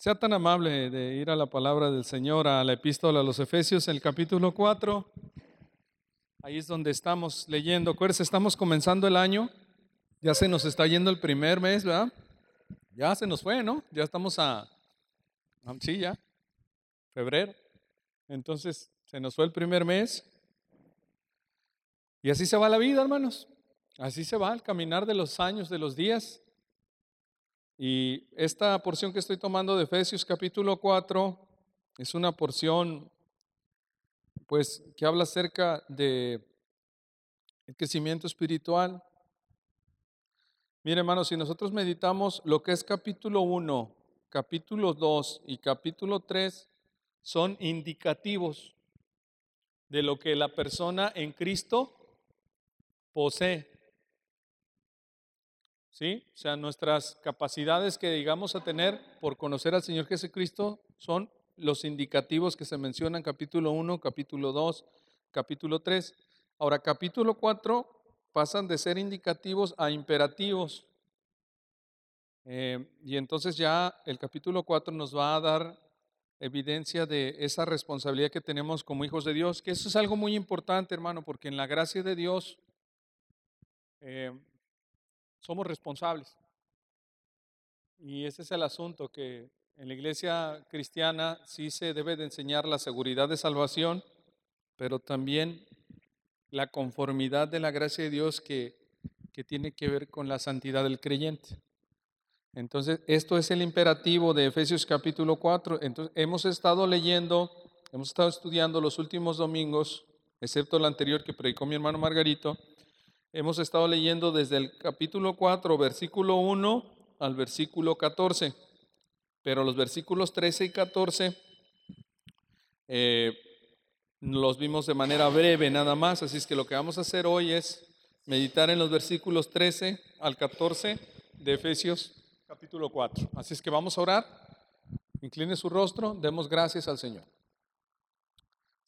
Sea tan amable de ir a la palabra del Señor, a la epístola a los Efesios, el capítulo 4. Ahí es donde estamos leyendo. Acuérdense, estamos comenzando el año. Ya se nos está yendo el primer mes, ¿verdad? Ya se nos fue, ¿no? Ya estamos a... Sí, ya. Febrero. Entonces, se nos fue el primer mes. Y así se va la vida, hermanos. Así se va el caminar de los años, de los días. Y esta porción que estoy tomando de Efesios capítulo 4 es una porción pues que habla acerca de el crecimiento espiritual. Mire, hermanos, si nosotros meditamos lo que es capítulo 1, capítulo 2 y capítulo 3 son indicativos de lo que la persona en Cristo posee. ¿Sí? O sea, nuestras capacidades que digamos a tener por conocer al Señor Jesucristo son los indicativos que se mencionan capítulo 1, capítulo 2, capítulo 3. Ahora, capítulo 4 pasan de ser indicativos a imperativos. Eh, y entonces ya el capítulo 4 nos va a dar evidencia de esa responsabilidad que tenemos como hijos de Dios, que eso es algo muy importante, hermano, porque en la gracia de Dios eh, somos responsables. Y ese es el asunto, que en la iglesia cristiana sí se debe de enseñar la seguridad de salvación, pero también la conformidad de la gracia de Dios que, que tiene que ver con la santidad del creyente. Entonces, esto es el imperativo de Efesios capítulo 4. Entonces, hemos estado leyendo, hemos estado estudiando los últimos domingos, excepto el anterior que predicó mi hermano Margarito, Hemos estado leyendo desde el capítulo 4, versículo 1 al versículo 14, pero los versículos 13 y 14 eh, los vimos de manera breve nada más, así es que lo que vamos a hacer hoy es meditar en los versículos 13 al 14 de Efesios capítulo 4. Así es que vamos a orar, incline su rostro, demos gracias al Señor.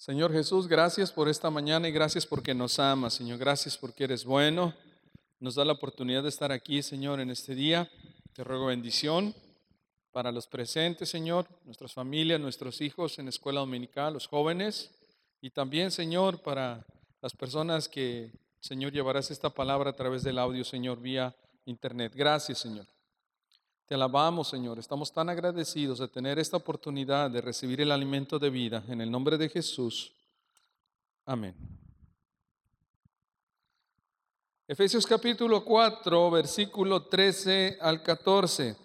Señor Jesús, gracias por esta mañana y gracias porque nos amas, Señor. Gracias porque eres bueno. Nos da la oportunidad de estar aquí, Señor, en este día. Te ruego bendición para los presentes, Señor, nuestras familias, nuestros hijos en escuela dominical, los jóvenes, y también, Señor, para las personas que, Señor, llevarás esta palabra a través del audio, Señor, vía internet. Gracias, Señor. Te alabamos, Señor. Estamos tan agradecidos de tener esta oportunidad de recibir el alimento de vida. En el nombre de Jesús. Amén. Efesios capítulo 4, versículo 13 al 14.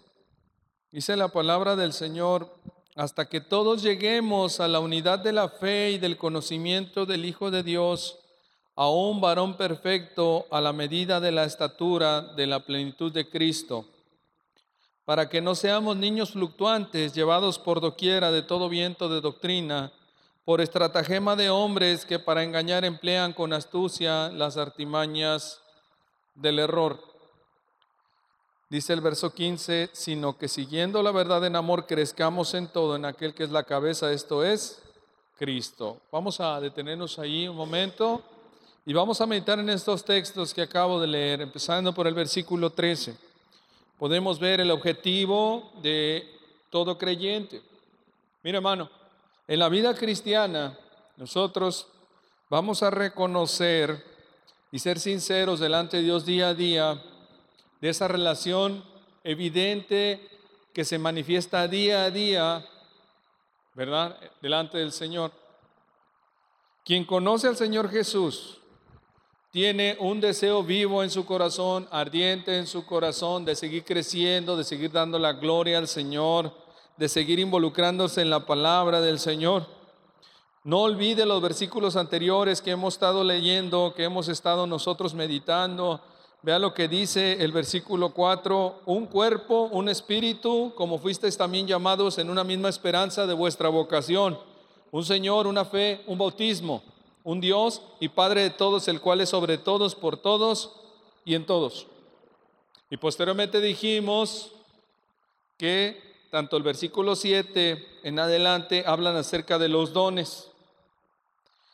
Dice la palabra del Señor, hasta que todos lleguemos a la unidad de la fe y del conocimiento del Hijo de Dios, a un varón perfecto a la medida de la estatura de la plenitud de Cristo para que no seamos niños fluctuantes, llevados por doquiera de todo viento de doctrina, por estratagema de hombres que para engañar emplean con astucia las artimañas del error. Dice el verso 15, sino que siguiendo la verdad en amor crezcamos en todo, en aquel que es la cabeza, esto es Cristo. Vamos a detenernos ahí un momento y vamos a meditar en estos textos que acabo de leer, empezando por el versículo 13 podemos ver el objetivo de todo creyente. Mira, hermano, en la vida cristiana nosotros vamos a reconocer y ser sinceros delante de Dios día a día de esa relación evidente que se manifiesta día a día, ¿verdad? Delante del Señor. Quien conoce al Señor Jesús tiene un deseo vivo en su corazón, ardiente en su corazón, de seguir creciendo, de seguir dando la gloria al Señor, de seguir involucrándose en la palabra del Señor. No olvide los versículos anteriores que hemos estado leyendo, que hemos estado nosotros meditando. Vea lo que dice el versículo 4, un cuerpo, un espíritu, como fuisteis también llamados en una misma esperanza de vuestra vocación. Un Señor, una fe, un bautismo un Dios y Padre de todos, el cual es sobre todos, por todos y en todos. Y posteriormente dijimos que tanto el versículo 7 en adelante hablan acerca de los dones.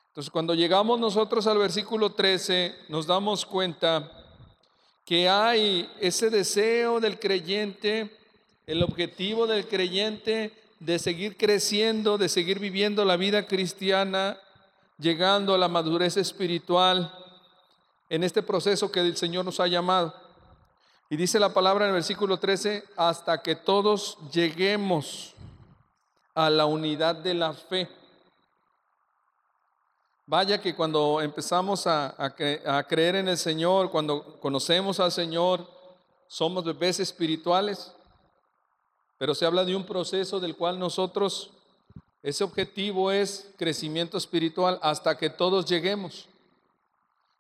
Entonces cuando llegamos nosotros al versículo 13 nos damos cuenta que hay ese deseo del creyente el objetivo del creyente de seguir creciendo, de seguir viviendo la vida cristiana, llegando a la madurez espiritual en este proceso que el Señor nos ha llamado. Y dice la palabra en el versículo 13, hasta que todos lleguemos a la unidad de la fe. Vaya que cuando empezamos a, creer en el Señor, cuando conocemos al Señor, somos bebés espirituales, pero se habla de un proceso del cual nosotros, ese objetivo es crecimiento espiritual hasta que todos lleguemos.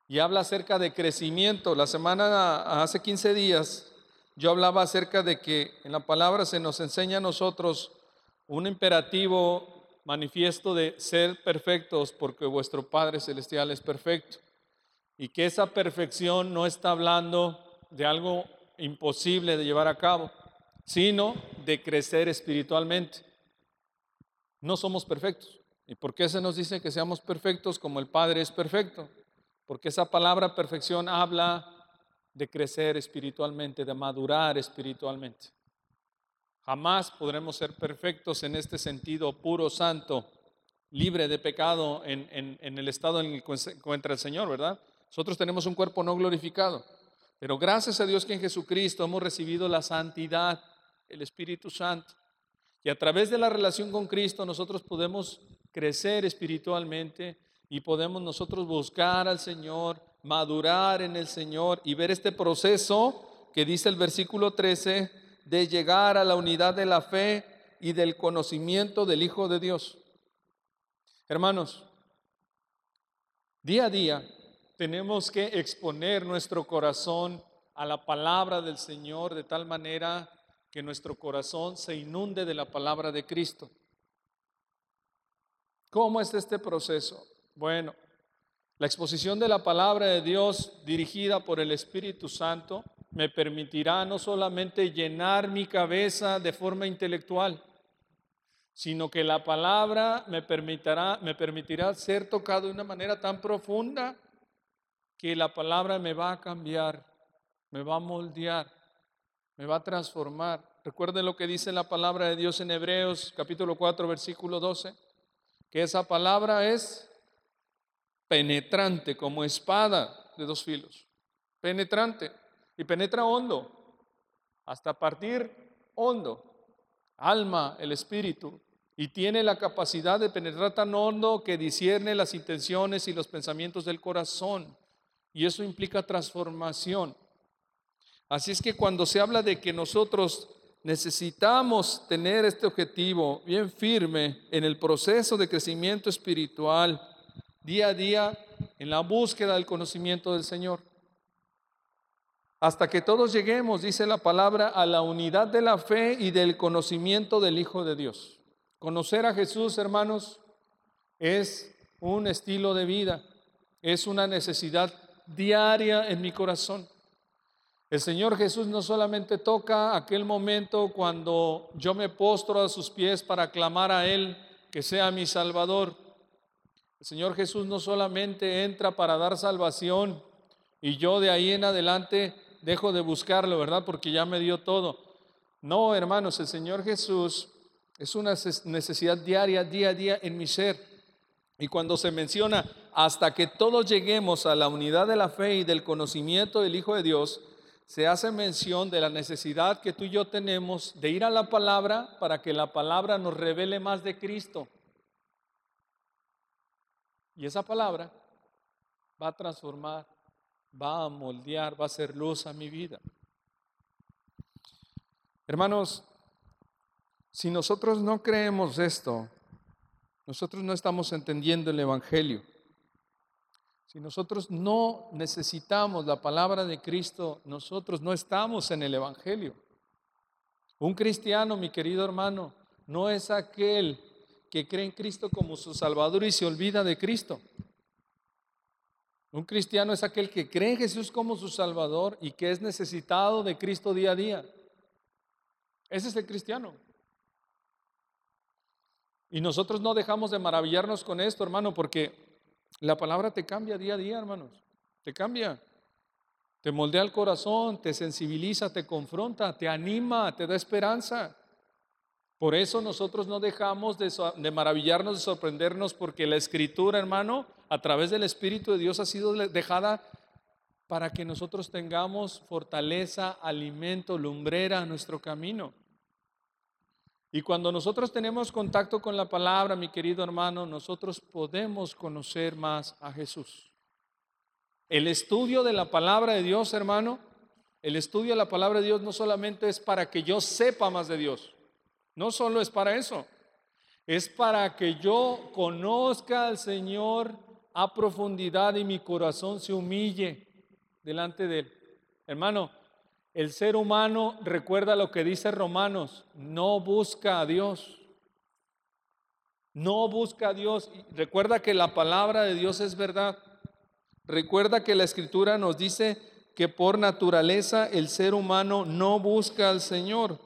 Y habla acerca de crecimiento. La semana, hace 15 días, yo hablaba acerca de que en la palabra se nos enseña a nosotros un imperativo manifiesto de ser perfectos porque vuestro Padre Celestial es perfecto. Y que esa perfección no está hablando de algo imposible de llevar a cabo, sino de crecer espiritualmente. No somos perfectos. ¿Y por qué se nos dice que seamos perfectos como el Padre es perfecto? Porque esa palabra perfección habla de crecer espiritualmente, de madurar espiritualmente. Jamás podremos ser perfectos en este sentido puro, santo, libre de pecado en, el estado en el que encuentra el Señor, ¿verdad? Nosotros tenemos un cuerpo no glorificado, pero gracias a Dios que en Jesucristo hemos recibido la santidad, el Espíritu Santo. Y a través de la relación con Cristo nosotros podemos crecer espiritualmente y podemos nosotros buscar al Señor, madurar en el Señor y ver este proceso que dice el versículo 13 de llegar a la unidad de la fe y del conocimiento del Hijo de Dios. Hermanos, día a día tenemos que exponer nuestro corazón a la palabra del Señor de tal manera que nuestro corazón se inunde de la palabra de Cristo. ¿Cómo es este proceso? Bueno, la exposición de la palabra de Dios dirigida por el Espíritu Santo me permitirá no solamente llenar mi cabeza de forma intelectual, sino que la palabra me permitirá, me permitirá ser tocado de una manera tan profunda que la palabra me va a cambiar, me va a moldear, me va a transformar. Recuerden lo que dice la palabra de Dios en Hebreos capítulo 4 versículo 12, que esa palabra es penetrante como espada de dos filos, penetrante y penetra hondo, hasta partir hondo, alma, el espíritu, y tiene la capacidad de penetrar tan hondo que discierne las intenciones y los pensamientos del corazón. Y eso implica transformación. Así es que cuando se habla de que nosotros necesitamos tener este objetivo bien firme en el proceso de crecimiento espiritual, día a día, en la búsqueda del conocimiento del Señor hasta que todos lleguemos, dice la palabra, a la unidad de la fe y del conocimiento del Hijo de Dios. Conocer a Jesús, hermanos, es un estilo de vida, es una necesidad diaria en mi corazón. El Señor Jesús no solamente toca aquel momento cuando yo me postro a sus pies para clamar a Él que sea mi Salvador. El Señor Jesús no solamente entra para dar salvación y yo de ahí en adelante dejo de buscarlo, ¿verdad? Porque ya me dio todo. No, hermanos, el Señor Jesús es una necesidad diaria, día a día en mi ser. Y cuando se menciona hasta que todos lleguemos a la unidad de la fe y del conocimiento del Hijo de Dios, se hace mención de la necesidad que tú y yo tenemos de ir a la palabra para que la palabra nos revele más de Cristo. Y esa palabra va a transformar va a moldear, va a ser luz a mi vida. Hermanos, si nosotros no creemos esto, nosotros no estamos entendiendo el Evangelio. Si nosotros no necesitamos la palabra de Cristo, nosotros no estamos en el Evangelio. Un cristiano, mi querido hermano, no es aquel que cree en Cristo como su Salvador y se olvida de Cristo. Un cristiano es aquel que cree en Jesús como su Salvador y que es necesitado de Cristo día a día. Ese es el cristiano. Y nosotros no dejamos de maravillarnos con esto, hermano, porque la palabra te cambia día a día, hermanos. Te cambia. Te moldea el corazón, te sensibiliza, te confronta, te anima, te da esperanza. Por eso nosotros no dejamos de, maravillarnos, de sorprendernos, porque la escritura, hermano, a través del Espíritu de Dios ha sido dejada para que nosotros tengamos fortaleza, alimento, lumbrera a nuestro camino. Y cuando nosotros tenemos contacto con la palabra, mi querido hermano, nosotros podemos conocer más a Jesús. El estudio de la palabra de Dios, hermano, el estudio de la palabra de Dios no solamente es para que yo sepa más de Dios, no solo es para eso, es para que yo conozca al Señor a profundidad y mi corazón se humille delante de Él. Hermano, el ser humano, recuerda lo que dice Romanos, no busca a Dios. No busca a Dios. Recuerda que la palabra de Dios es verdad. Recuerda que la escritura nos dice que por naturaleza el ser humano no busca al Señor.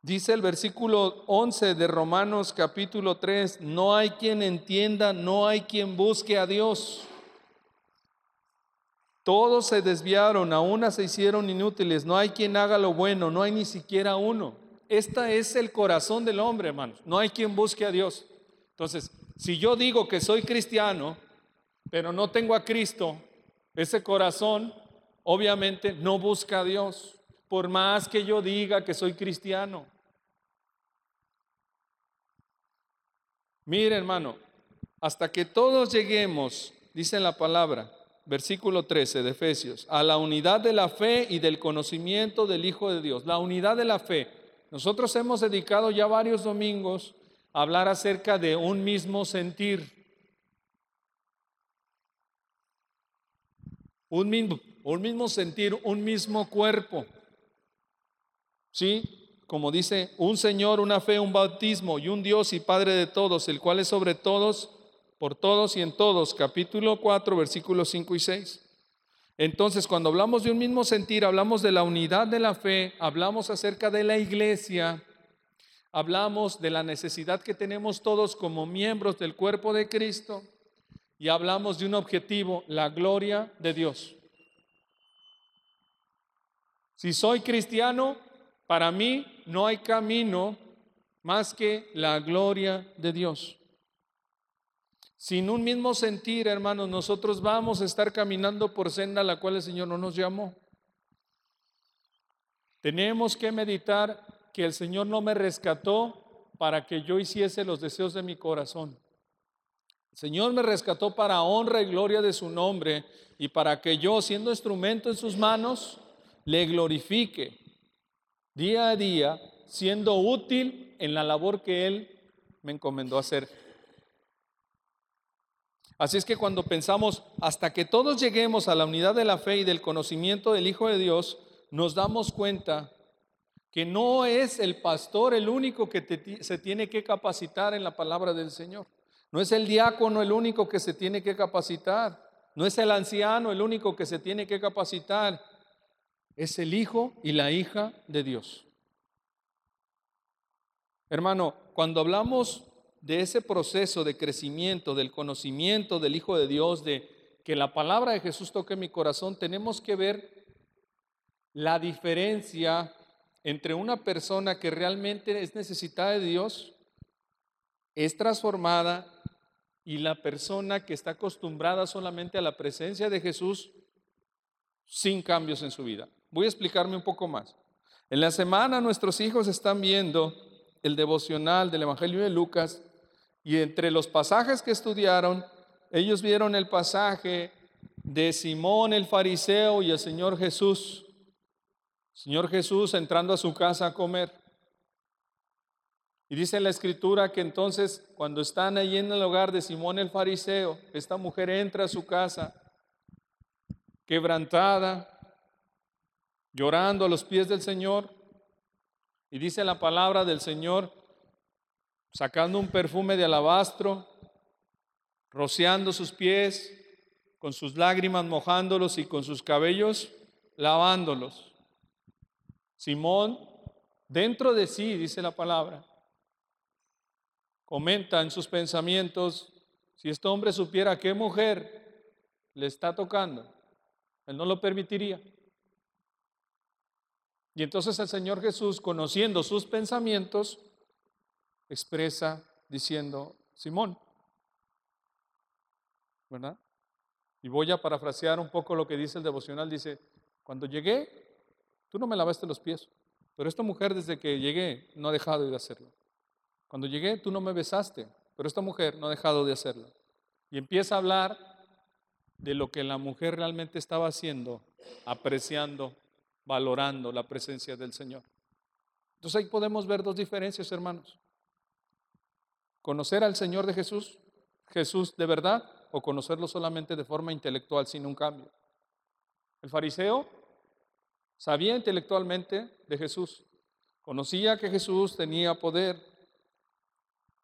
Dice el versículo 11 de Romanos capítulo 3, no hay quien entienda, no hay quien busque a Dios. Todos se desviaron, a una se hicieron inútiles, no hay quien haga lo bueno, no hay ni siquiera uno. Este es el corazón del hombre, hermanos. No hay quien busque a Dios. Entonces, si yo digo que soy cristiano, pero no tengo a Cristo, ese corazón obviamente no busca a Dios, por más que yo diga que soy cristiano. Mire, hermano, hasta que todos lleguemos, dice la palabra, versículo 13 de Efesios, a la unidad de la fe y del conocimiento del Hijo de Dios. La unidad de la fe. Nosotros hemos dedicado ya varios domingos a hablar acerca de un mismo sentir. Un mismo, un mismo sentir, un mismo cuerpo. ¿Sí? Como dice, un Señor, una fe, un bautismo y un Dios y Padre de todos, el cual es sobre todos por todos y en todos, capítulo 4, versículos 5 y 6. Entonces, cuando hablamos de un mismo sentir, hablamos de la unidad de la fe, hablamos acerca de la iglesia, hablamos de la necesidad que tenemos todos como miembros del cuerpo de Cristo y hablamos de un objetivo, la gloria de Dios. Si soy cristiano, para mí no hay camino más que la gloria de Dios. Sin un mismo sentir, hermanos, nosotros vamos a estar caminando por senda a la cual el Señor no nos llamó. Tenemos que meditar que el Señor no me rescató para que yo hiciese los deseos de mi corazón. El Señor me rescató para honra y gloria de su nombre y para que yo, siendo instrumento en sus manos, le glorifique día a día, siendo útil en la labor que Él me encomendó hacer. Así es que cuando pensamos, hasta que todos lleguemos a la unidad de la fe y del conocimiento del Hijo de Dios, nos damos cuenta que no es el pastor el único que se tiene que capacitar en la palabra del Señor. No es el diácono el único que se tiene que capacitar. No es el anciano el único que se tiene que capacitar. Es el hijo y la hija de Dios. Hermano, cuando hablamos de ese proceso de crecimiento, del conocimiento del Hijo de Dios, de que la palabra de Jesús toque mi corazón, tenemos que ver la diferencia entre una persona que realmente es necesitada de Dios, es transformada, y la persona que está acostumbrada solamente a la presencia de Jesús sin cambios en su vida. Voy a explicarme un poco más. En la semana nuestros hijos están viendo el devocional del Evangelio de Lucas y entre los pasajes que estudiaron, ellos vieron el pasaje de Simón el fariseo y el Señor Jesús. Señor Jesús entrando a su casa a comer. Y dice la escritura que entonces cuando están allí en el hogar de Simón el fariseo, esta mujer entra a su casa quebrantada, llorando a los pies del Señor. Y dice la palabra del Señor sacando un perfume de alabastro, rociando sus pies, con sus lágrimas mojándolos y con sus cabellos lavándolos. Simón, dentro de sí, dice la palabra, comenta en sus pensamientos, si este hombre supiera qué mujer le está tocando, Él no lo permitiría. Y entonces el Señor Jesús, conociendo sus pensamientos, expresa diciendo, Simón, ¿verdad? Y voy a parafrasear un poco lo que dice el devocional. Dice, cuando llegué, tú no me lavaste los pies, pero esta mujer desde que llegué no ha dejado de hacerlo. Cuando llegué, tú no me besaste, pero esta mujer no ha dejado de hacerlo. Y empieza a hablar de lo que la mujer realmente estaba haciendo, apreciando, valorando la presencia del Señor. Entonces ahí podemos ver dos diferencias, hermanos. Conocer al Señor de Jesús, Jesús de verdad, o conocerlo solamente de forma intelectual sin un cambio. El fariseo sabía intelectualmente de Jesús, conocía que Jesús tenía poder,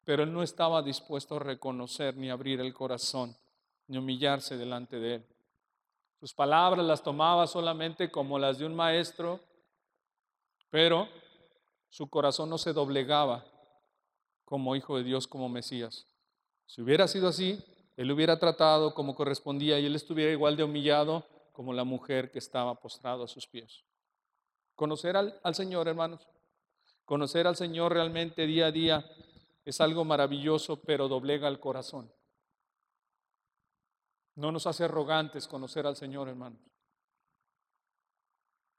pero él no estaba dispuesto a reconocer ni abrir el corazón, ni humillarse delante de él. Sus palabras las tomaba solamente como las de un maestro, pero su corazón no se doblegaba como hijo de Dios, como Mesías. Si hubiera sido así, él hubiera tratado como correspondía y él estuviera igual de humillado como la mujer que estaba postrado a sus pies. Conocer al, al Señor, hermanos, conocer al Señor realmente día a día es algo maravilloso, pero doblega el corazón. No nos hace arrogantes conocer al Señor, hermanos.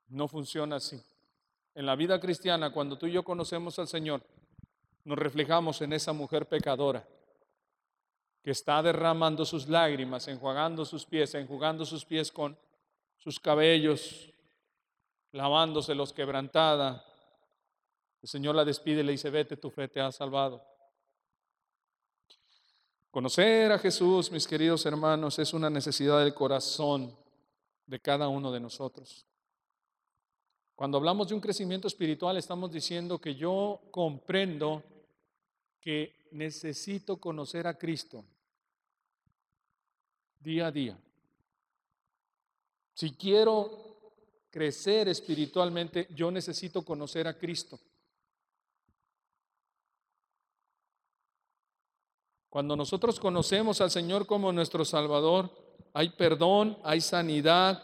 No funciona así. En la vida cristiana, cuando tú y yo conocemos al Señor, nos reflejamos en esa mujer pecadora que está derramando sus lágrimas, enjuagando sus pies, enjugando sus pies con sus cabellos, lavándoselos quebrantada. El Señor la despide y le dice, vete, tu fe te ha salvado. Conocer a Jesús, mis queridos hermanos, es una necesidad del corazón de cada uno de nosotros. Cuando hablamos de un crecimiento espiritual, estamos diciendo que yo comprendo que necesito conocer a Cristo día a día. Si quiero crecer espiritualmente, yo necesito conocer a Cristo. Cuando nosotros conocemos al Señor como nuestro Salvador, hay perdón, hay sanidad,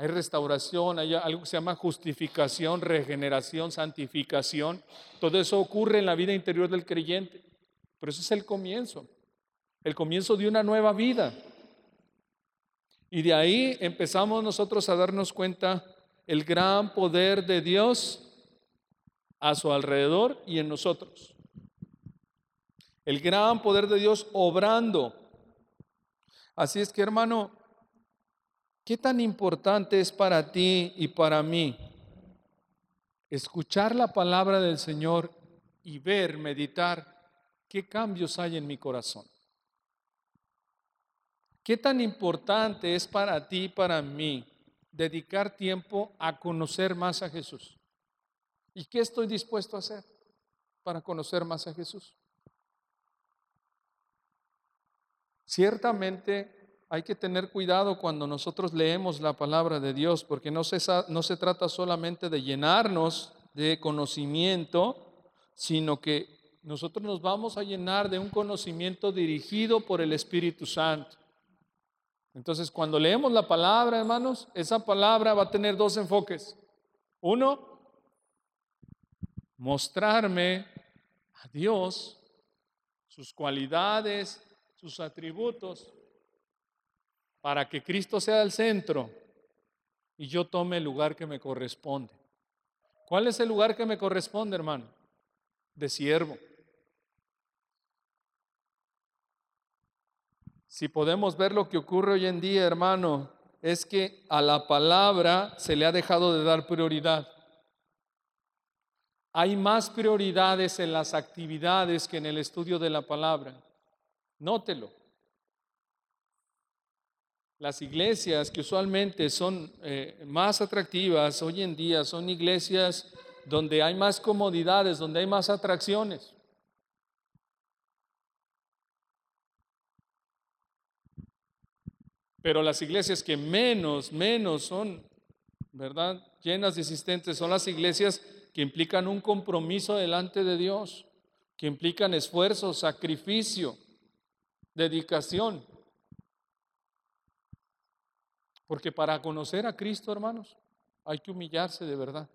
hay restauración, hay algo que se llama justificación, regeneración, santificación. Todo eso ocurre en la vida interior del creyente. Pero eso es el comienzo, el comienzo de una nueva vida. Y de ahí empezamos nosotros a darnos cuenta el gran poder de Dios a su alrededor y en nosotros. El gran poder de Dios obrando. Así es que hermano, ¿Qué tan importante es para ti y para mí escuchar la palabra del Señor y ver, meditar qué cambios hay en mi corazón? ¿Qué tan importante es para ti y para mí dedicar tiempo a conocer más a Jesús? ¿Y qué estoy dispuesto a hacer para conocer más a Jesús? Ciertamente hay que tener cuidado cuando nosotros leemos la palabra de Dios, porque no se, no se trata solamente de llenarnos de conocimiento, sino que nosotros nos vamos a llenar de un conocimiento dirigido por el Espíritu Santo. Entonces, cuando leemos la palabra, hermanos, esa palabra va a tener dos enfoques. Uno, mostrarme a Dios, sus cualidades, sus atributos, para que Cristo sea el centro y yo tome el lugar que me corresponde. ¿Cuál es el lugar que me corresponde, hermano? De siervo. Si podemos ver lo que ocurre hoy en día, hermano, es que a la palabra se le ha dejado de dar prioridad. Hay más prioridades en las actividades que en el estudio de la palabra. Nótelo. Las iglesias que usualmente son eh, más atractivas hoy en día son iglesias donde hay más comodidades, donde hay más atracciones. Pero las iglesias que menos, menos son, ¿verdad? Llenas de asistentes, son las iglesias que implican un compromiso delante de Dios, que implican esfuerzo, sacrificio, dedicación. Porque para conocer a Cristo, hermanos, hay que humillarse de verdad.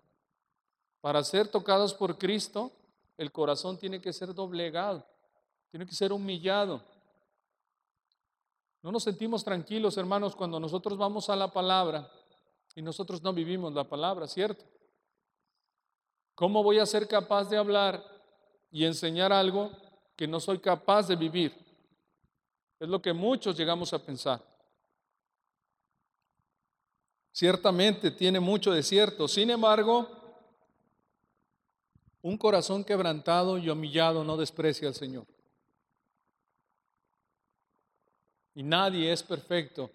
Para ser tocados por Cristo, el corazón tiene que ser doblegado, tiene que ser humillado. No nos sentimos tranquilos, hermanos, cuando nosotros vamos a la palabra y nosotros no vivimos la palabra, ¿cierto? ¿Cómo voy a ser capaz de hablar y enseñar algo que no soy capaz de vivir? Es lo que muchos llegamos a pensar. Ciertamente tiene mucho de cierto. Sin embargo, un corazón quebrantado y humillado no desprecia al Señor. Y nadie es perfecto,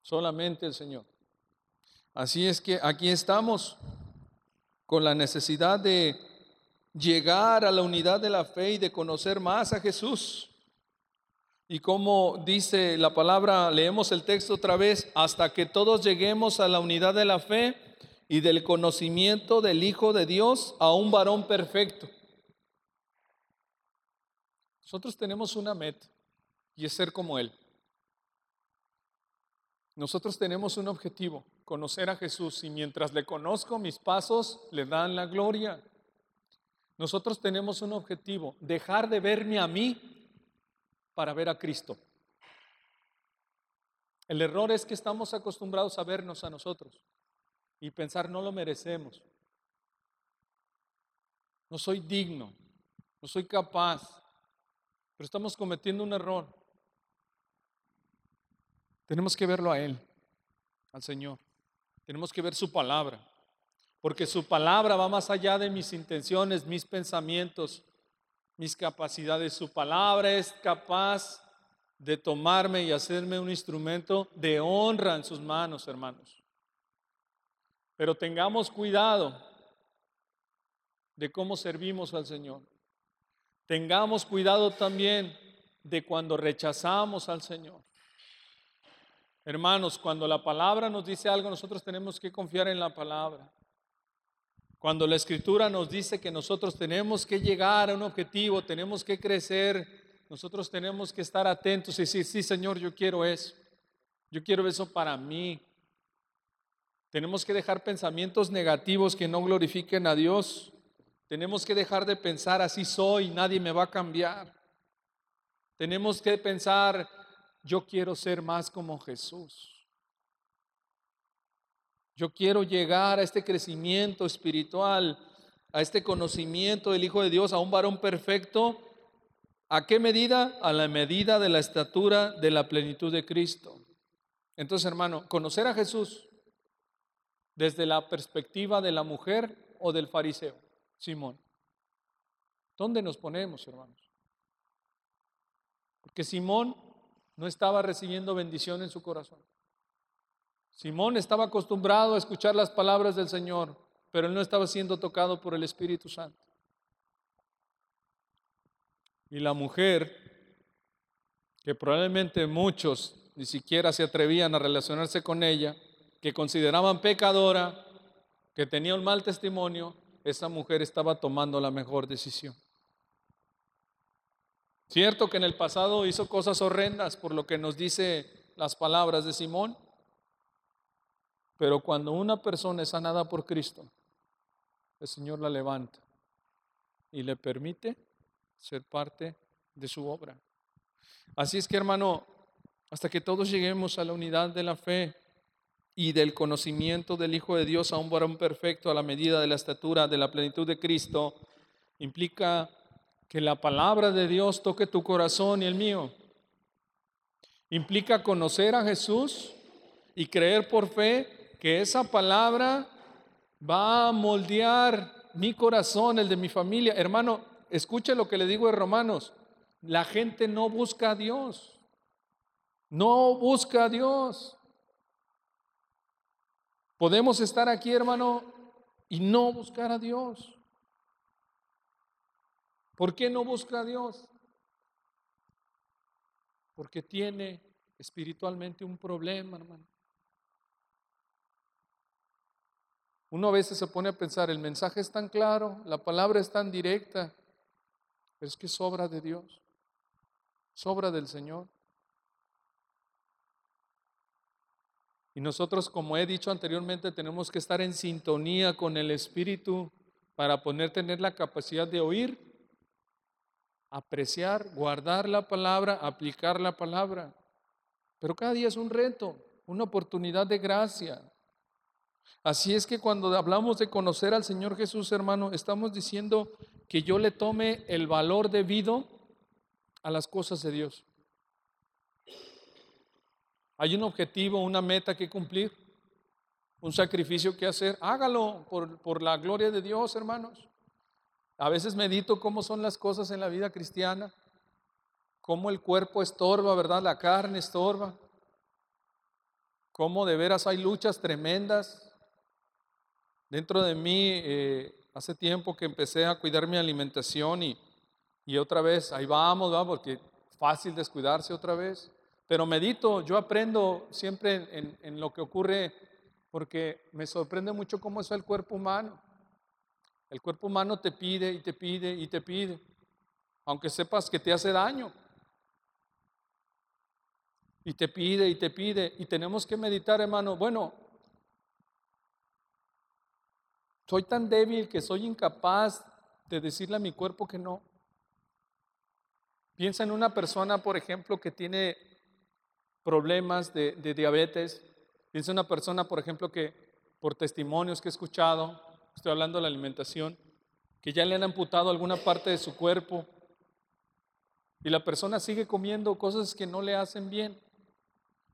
solamente el Señor. Así es que aquí estamos con la necesidad de llegar a la unidad de la fe y de conocer más a Jesús. Y como dice la palabra, leemos el texto otra vez, hasta que todos lleguemos a la unidad de la fe y del conocimiento del Hijo de Dios a un varón perfecto. Nosotros tenemos una meta y es ser como Él. Nosotros tenemos un objetivo, conocer a Jesús y mientras le conozco mis pasos le dan la gloria. Nosotros tenemos un objetivo, dejar de verme a mí para ver a Cristo. El error es que estamos acostumbrados a vernos a nosotros y pensar no lo merecemos. No soy digno, no soy capaz, pero estamos cometiendo un error. Tenemos que verlo a Él, al Señor. Tenemos que ver su palabra, porque su palabra va más allá de mis intenciones, mis pensamientos, mis capacidades. Su palabra es capaz de tomarme y hacerme un instrumento de honra en sus manos, hermanos. Pero tengamos cuidado de cómo servimos al Señor. Tengamos cuidado también de cuando rechazamos al Señor. Hermanos, cuando la palabra nos dice algo, nosotros tenemos que confiar en la palabra. Cuando la escritura nos dice que nosotros tenemos que llegar a un objetivo, tenemos que crecer, nosotros tenemos que estar atentos y decir, sí Señor, yo quiero eso. Yo quiero eso para mí. Tenemos que dejar pensamientos negativos que no glorifiquen a Dios. Tenemos que dejar de pensar así soy, nadie me va a cambiar. Tenemos que pensar, yo quiero ser más como Jesús. Yo quiero llegar a este crecimiento espiritual, a este conocimiento del Hijo de Dios, a un varón perfecto. ¿A qué medida? A la medida de la estatura de la plenitud de Cristo. Entonces, hermano, conocer a Jesús desde la perspectiva de la mujer o del fariseo, Simón. ¿Dónde nos ponemos, hermanos? Porque Simón no estaba recibiendo bendición en su corazón. Simón estaba acostumbrado a escuchar las palabras del Señor, pero él no estaba siendo tocado por el Espíritu Santo. Y la mujer, que probablemente muchos ni siquiera se atrevían a relacionarse con ella, que consideraban pecadora, que tenía un mal testimonio, esa mujer estaba tomando la mejor decisión. Cierto que en el pasado hizo cosas horrendas por lo que nos dice las palabras de Simón, pero cuando una persona es sanada por Cristo, el Señor la levanta y le permite ser parte de su obra. Así es que hermano, hasta que todos lleguemos a la unidad de la fe y del conocimiento del Hijo de Dios a un varón perfecto a la medida de la estatura de la plenitud de Cristo, implica que la palabra de Dios toque tu corazón y el mío. Implica conocer a Jesús y creer por fe que esa palabra va a moldear mi corazón, el de mi familia. Hermano, escuche lo que le digo en Romanos. La gente no busca a Dios. No busca a Dios. Podemos estar aquí, hermano, y no buscar a Dios. ¿Por qué no busca a Dios? Porque tiene espiritualmente un problema, hermano. Uno a veces se pone a pensar, el mensaje es tan claro, la palabra es tan directa, pero es que sobra de Dios, sobra del Señor. Y nosotros, como he dicho anteriormente, tenemos que estar en sintonía con el Espíritu para poder tener la capacidad de oír, apreciar, guardar la palabra, aplicar la palabra. Pero cada día es un reto, una oportunidad de gracia. Así es que cuando hablamos de conocer al Señor Jesús, hermano, estamos diciendo que yo le tome el valor debido a las cosas de Dios. Hay un objetivo, una meta que cumplir, un sacrificio que hacer. Hágalo por, por la gloria de Dios, hermanos. A veces medito cómo son las cosas en la vida cristiana, cómo el cuerpo estorba, ¿verdad? La carne estorba, cómo de veras hay luchas tremendas. Dentro de mí, eh, hace tiempo que empecé a cuidar mi alimentación y, y otra vez, ahí vamos, ¿verdad? Porque fácil descuidarse otra vez. Pero medito, yo aprendo siempre en, lo que ocurre porque me sorprende mucho cómo es el cuerpo humano. El cuerpo humano te pide y te pide y te pide, aunque sepas que te hace daño. Y te pide y te pide. Y tenemos que meditar, hermano. Bueno, soy tan débil que soy incapaz de decirle a mi cuerpo que no. Piensa en una persona, por ejemplo, que tiene problemas de, diabetes. Piensa una persona, por ejemplo, que por testimonios que he escuchado, estoy hablando de la alimentación, que ya le han amputado alguna parte de su cuerpo y la persona sigue comiendo cosas que no le hacen bien.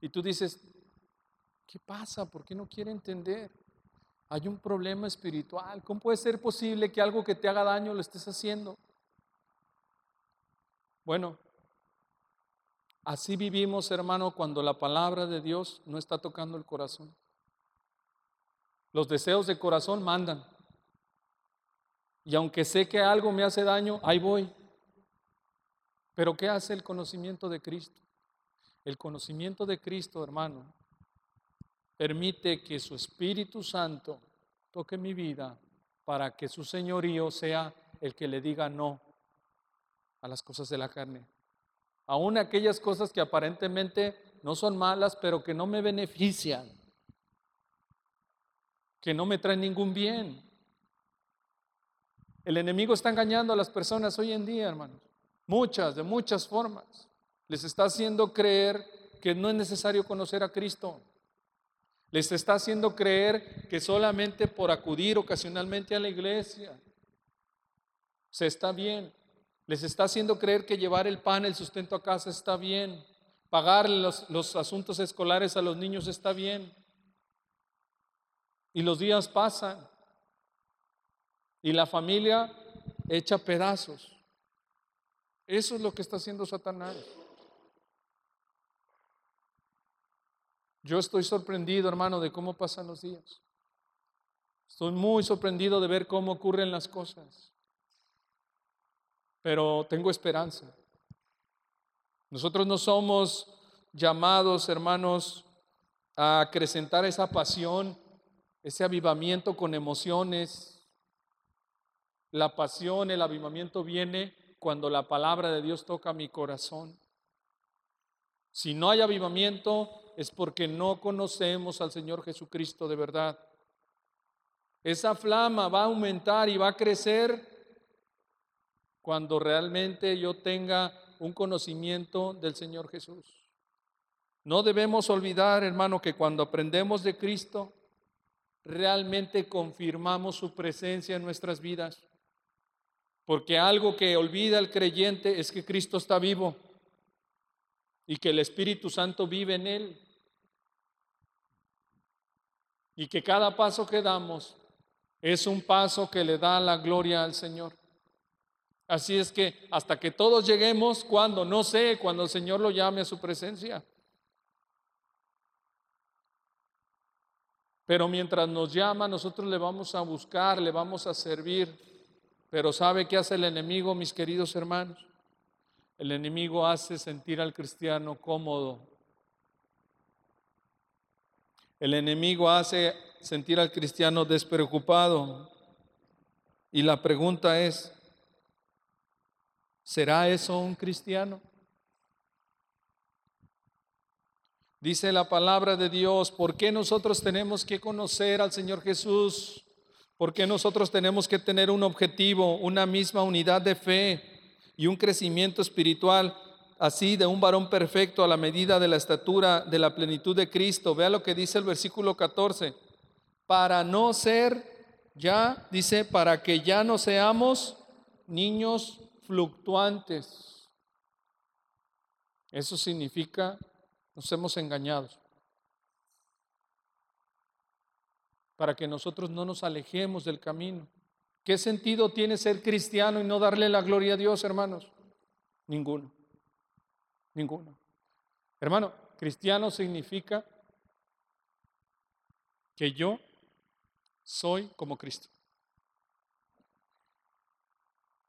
Y tú dices, ¿qué pasa? ¿Por qué no quiere entender? Hay un problema espiritual. ¿Cómo puede ser posible que algo que te haga daño lo estés haciendo? Bueno, Así vivimos, hermano, cuando la palabra de Dios no está tocando el corazón. Los deseos de corazón mandan. Y aunque sé que algo me hace daño, ahí voy. Pero ¿qué hace el conocimiento de Cristo? El conocimiento de Cristo, hermano, permite que su Espíritu Santo toque mi vida para que su señorío sea el que le diga no a las cosas de la carne aún aquellas cosas que aparentemente no son malas, pero que no me benefician, que no me traen ningún bien. El enemigo está engañando a las personas hoy en día, hermanos, muchas, de muchas formas. Les está haciendo creer que no es necesario conocer a Cristo. Les está haciendo creer que solamente por acudir ocasionalmente a la iglesia se está bien. Les está haciendo creer que llevar el pan, el sustento a casa está bien. Pagar los, los asuntos escolares a los niños está bien. Y los días pasan. Y la familia echa pedazos. Eso es lo que está haciendo Satanás. Yo estoy sorprendido, hermano, de cómo pasan los días. Estoy muy sorprendido de ver cómo ocurren las cosas pero tengo esperanza. Nosotros no somos llamados, hermanos, a acrecentar esa pasión, ese avivamiento con emociones. La pasión, el avivamiento viene cuando la palabra de Dios toca mi corazón. Si no hay avivamiento es porque no conocemos al Señor Jesucristo de verdad. Esa flama va a aumentar y va a crecer cuando realmente yo tenga un conocimiento del Señor Jesús. No debemos olvidar, hermano, que cuando aprendemos de Cristo, realmente confirmamos su presencia en nuestras vidas. Porque algo que olvida el creyente es que Cristo está vivo y que el Espíritu Santo vive en él. Y que cada paso que damos es un paso que le da la gloria al Señor. Así es que hasta que todos lleguemos, cuando, no sé, cuando el Señor lo llame a su presencia. Pero mientras nos llama, nosotros le vamos a buscar, le vamos a servir. Pero ¿sabe qué hace el enemigo, mis queridos hermanos? El enemigo hace sentir al cristiano cómodo. El enemigo hace sentir al cristiano despreocupado. Y la pregunta es, ¿Será eso un cristiano? Dice la palabra de Dios, ¿por qué nosotros tenemos que conocer al Señor Jesús? ¿Por qué nosotros tenemos que tener un objetivo, una misma unidad de fe y un crecimiento espiritual así de un varón perfecto a la medida de la estatura de la plenitud de Cristo? Vea lo que dice el versículo 14. Para no ser ya, dice, para que ya no seamos niños fluctuantes. Eso significa nos hemos engañado. Para que nosotros no nos alejemos del camino. ¿Qué sentido tiene ser cristiano y no darle la gloria a Dios, hermanos? Ninguno. Ninguno. Hermano, cristiano significa que yo soy como Cristo.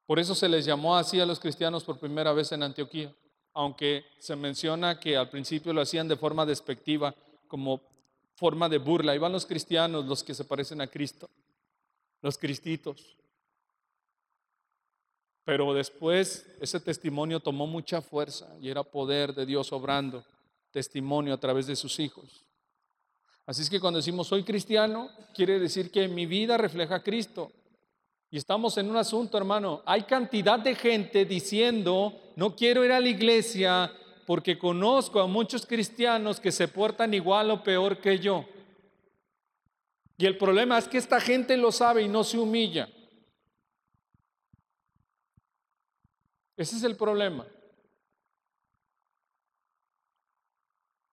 Por eso se les llamó así a los cristianos por primera vez en Antioquía, aunque se menciona que al principio lo hacían de forma despectiva, como forma de burla. Iban los cristianos, los que se parecen a Cristo, los cristitos. Pero después ese testimonio tomó mucha fuerza y era poder de Dios obrando, testimonio a través de sus hijos. Así es que cuando decimos soy cristiano, quiere decir que mi vida refleja a Cristo. Y estamos en un asunto, hermano. Hay cantidad de gente diciendo, no quiero ir a la iglesia porque conozco a muchos cristianos que se portan igual o peor que yo. Y el problema es que esta gente lo sabe y no se humilla. Ese es el problema.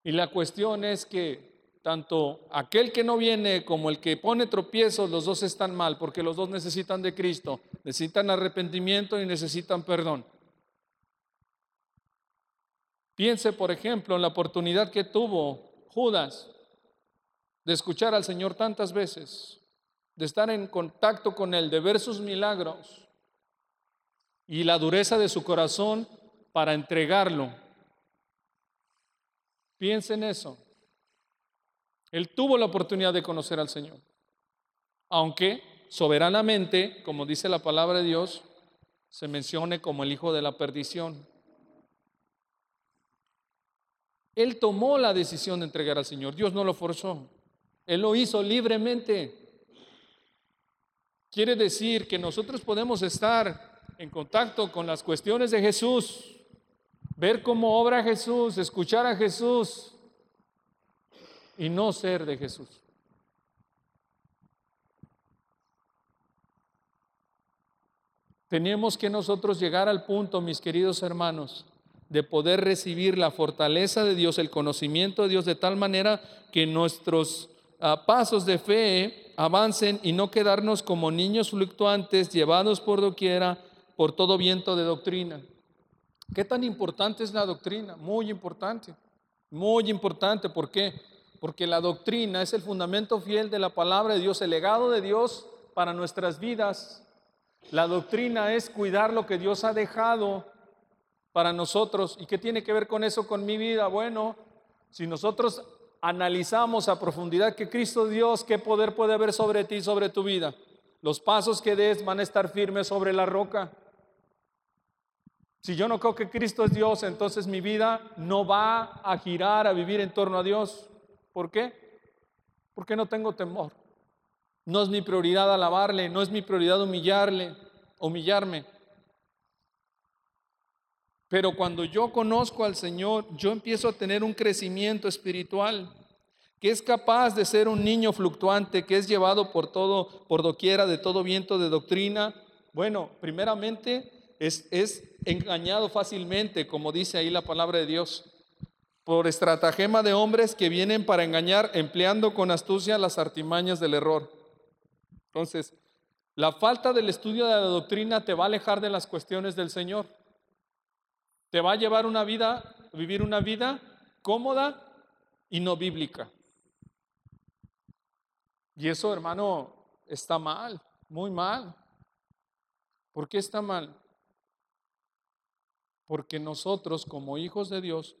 Y la cuestión es que tanto aquel que no viene como el que pone tropiezos, los dos están mal, porque los dos necesitan de Cristo, necesitan arrepentimiento y necesitan perdón. Piense, por ejemplo, en la oportunidad que tuvo Judas de escuchar al Señor tantas veces, de estar en contacto con Él, de ver sus milagros y la dureza de su corazón para entregarlo. Piense en eso. Él tuvo la oportunidad de conocer al Señor. Aunque soberanamente, como dice la palabra de Dios, se mencione como el hijo de la perdición. Él tomó la decisión de entregar al Señor. Dios no lo forzó. Él lo hizo libremente. Quiere decir que nosotros podemos estar en contacto con las cuestiones de Jesús, ver cómo obra Jesús, escuchar a Jesús, y no ser de Jesús. Tenemos que nosotros llegar al punto, mis queridos hermanos, de poder recibir la fortaleza de Dios, el conocimiento de Dios, de tal manera que nuestros ah, pasos de fe avancen y no quedarnos como niños fluctuantes, llevados por doquiera, por todo viento de doctrina. ¿Qué tan importante es la doctrina? Muy importante, muy importante. ¿Por qué? porque la doctrina es el fundamento fiel de la palabra de Dios, el legado de Dios para nuestras vidas. La doctrina es cuidar lo que Dios ha dejado para nosotros. ¿Y qué tiene que ver con eso, con mi vida? Bueno, si nosotros analizamos a profundidad que Cristo Dios, qué poder puede haber sobre ti, sobre tu vida. Los pasos que des van a estar firmes sobre la roca. Si yo no creo que Cristo es Dios, entonces mi vida no va a girar a vivir en torno a Dios. ¿Por qué? Porque no tengo temor. No es mi prioridad alabarle, no es mi prioridad humillarle, humillarme. Pero cuando yo conozco al Señor, yo empiezo a tener un crecimiento espiritual que es capaz de ser un niño fluctuante, que es llevado por todo, por doquiera de todo viento de doctrina. Bueno, primeramente es, es engañado fácilmente, como dice ahí la palabra de Dios por estratagema de hombres que vienen para engañar, empleando con astucia las artimañas del error. Entonces, la falta del estudio de la doctrina te va a alejar de las cuestiones del Señor. Te va a llevar una vida, vivir una vida cómoda y no bíblica. Y eso, hermano, está mal, muy mal. ¿Por qué está mal? Porque nosotros como hijos de Dios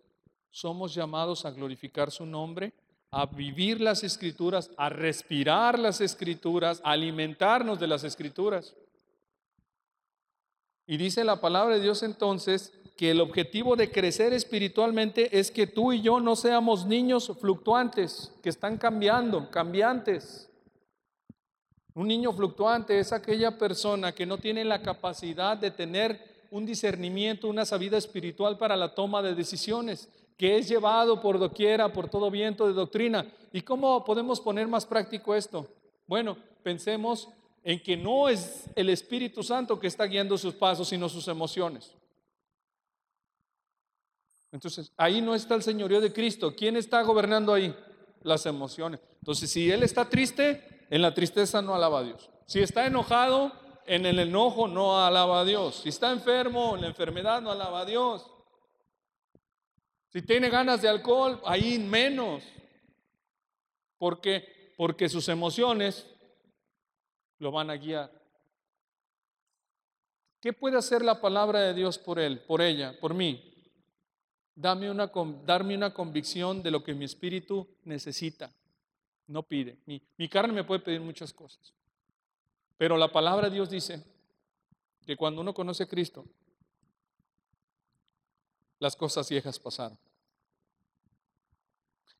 somos llamados a glorificar su nombre, a vivir las escrituras, a respirar las escrituras, a alimentarnos de las escrituras. Y dice la palabra de Dios entonces que el objetivo de crecer espiritualmente es que tú y yo no seamos niños fluctuantes, que están cambiando, cambiantes. Un niño fluctuante es aquella persona que no tiene la capacidad de tener un discernimiento, una sabida espiritual para la toma de decisiones, que es llevado por doquiera, por todo viento de doctrina. ¿Y cómo podemos poner más práctico esto? Bueno, pensemos en que no es el Espíritu Santo que está guiando sus pasos, sino sus emociones. Entonces, ahí no está el señorío de Cristo. ¿Quién está gobernando ahí? Las emociones. Entonces, si Él está triste, en la tristeza no alaba a Dios. Si está enojado, en el enojo no alaba a Dios. Si está enfermo, en la enfermedad no alaba a Dios. Si tiene ganas de alcohol, ahí menos. ¿Por qué? Porque sus emociones lo van a guiar. ¿Qué puede hacer la palabra de Dios por él, por ella, por mí? Dame una, darme una convicción de lo que mi espíritu necesita, no pide. Mi, mi carne me puede pedir muchas cosas. Pero la palabra de Dios dice que cuando uno conoce a Cristo, las cosas viejas pasaron.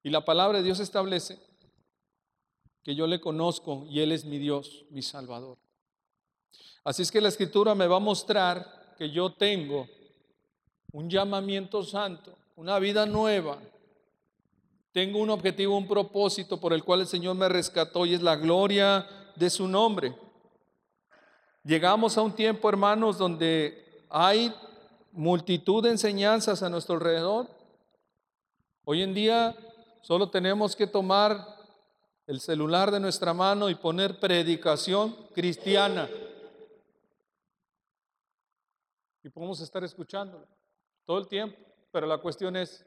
Y la palabra de Dios establece que yo le conozco y Él es mi Dios, mi Salvador. Así es que la escritura me va a mostrar que yo tengo un llamamiento santo, una vida nueva. Tengo un objetivo, un propósito por el cual el Señor me rescató y es la gloria de su nombre. Llegamos a un tiempo, hermanos, donde hay multitud de enseñanzas a nuestro alrededor. Hoy en día solo tenemos que tomar el celular de nuestra mano y poner predicación cristiana. Y podemos estar escuchándolo todo el tiempo, pero la cuestión es,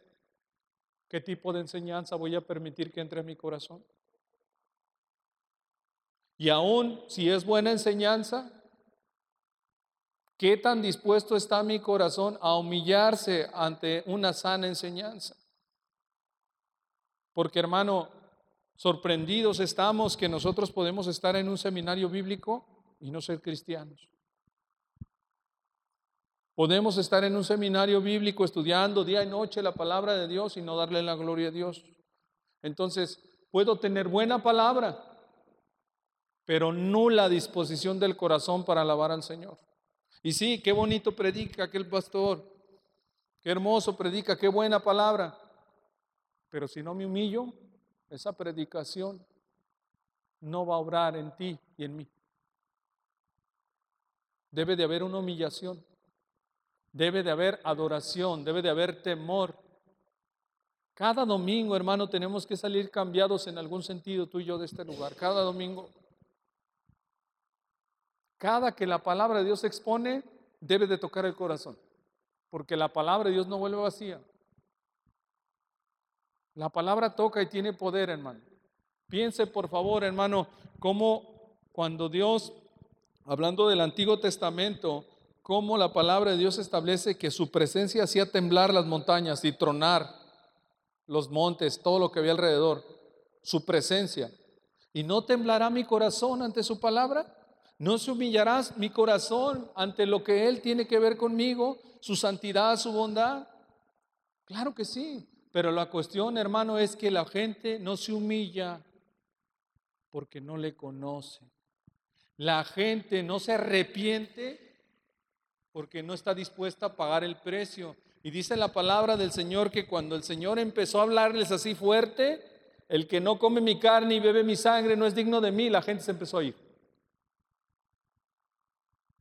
¿qué tipo de enseñanza voy a permitir que entre en mi corazón? Y aún si es buena enseñanza, ¿qué tan dispuesto está mi corazón a humillarse ante una sana enseñanza? Porque hermano, sorprendidos estamos que nosotros podemos estar en un seminario bíblico y no ser cristianos. Podemos estar en un seminario bíblico estudiando día y noche la palabra de Dios y no darle la gloria a Dios. Entonces, puedo tener buena palabra, pero nula disposición del corazón para alabar al Señor. Y sí, qué bonito predica aquel pastor, qué hermoso predica, qué buena palabra. Pero si no me humillo, esa predicación no va a obrar en ti y en mí. Debe de haber una humillación. Debe de haber adoración, debe de haber temor. Cada domingo, hermano, tenemos que salir cambiados en algún sentido tú y yo de este lugar. Cada domingo. Cada que la palabra de Dios se expone, debe de tocar el corazón. Porque la palabra de Dios no vuelve vacía. La palabra toca y tiene poder, hermano. Piense, por favor, hermano, cómo cuando Dios, hablando del Antiguo Testamento, cómo la palabra de Dios establece que su presencia hacía temblar las montañas y tronar los montes, todo lo que había alrededor, su presencia. ¿Y no temblará mi corazón ante su palabra? ¿No se humillarás mi corazón ante lo que Él tiene que ver conmigo, su santidad, su bondad? Claro que sí, pero la cuestión, hermano, es que la gente no se humilla porque no le conoce. La gente no se arrepiente porque no está dispuesta a pagar el precio. Y dice la palabra del Señor que cuando el Señor empezó a hablarles así fuerte, el que no come mi carne y bebe mi sangre no es digno de mí, la gente se empezó a ir.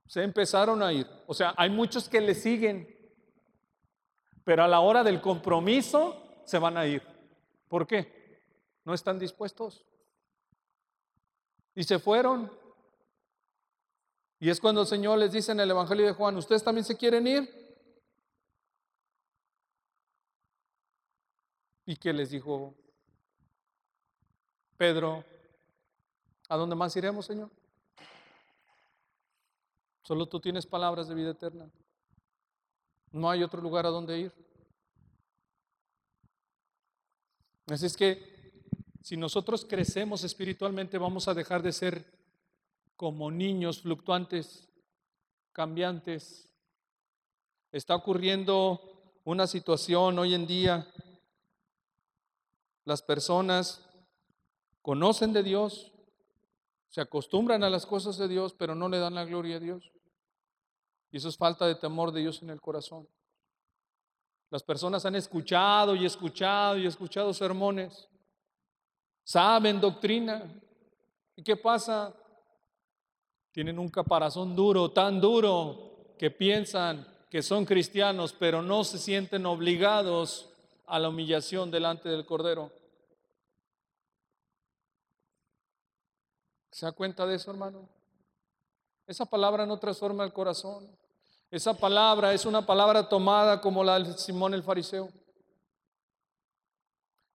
Se empezaron a ir. O sea, hay muchos que le siguen, pero a la hora del compromiso se van a ir. ¿Por qué? No están dispuestos. Y se fueron. Y es cuando el Señor les dice en el Evangelio de Juan, ¿ustedes también se quieren ir? ¿Y qué les dijo Pedro? ¿A dónde más iremos, Señor? Solo tú tienes palabras de vida eterna. No hay otro lugar a donde ir. Así es que si nosotros crecemos espiritualmente vamos a dejar de ser como niños fluctuantes, cambiantes. Está ocurriendo una situación hoy en día. Las personas conocen de Dios, se acostumbran a las cosas de Dios, pero no le dan la gloria a Dios. Y eso es falta de temor de Dios en el corazón. Las personas han escuchado y escuchado y escuchado sermones, saben doctrina. ¿Y qué pasa? Tienen un caparazón duro, tan duro, que piensan que son cristianos, pero no se sienten obligados a la humillación delante del Cordero. ¿Se da cuenta de eso, hermano? Esa palabra no transforma el corazón. Esa palabra es una palabra tomada como la de Simón el fariseo.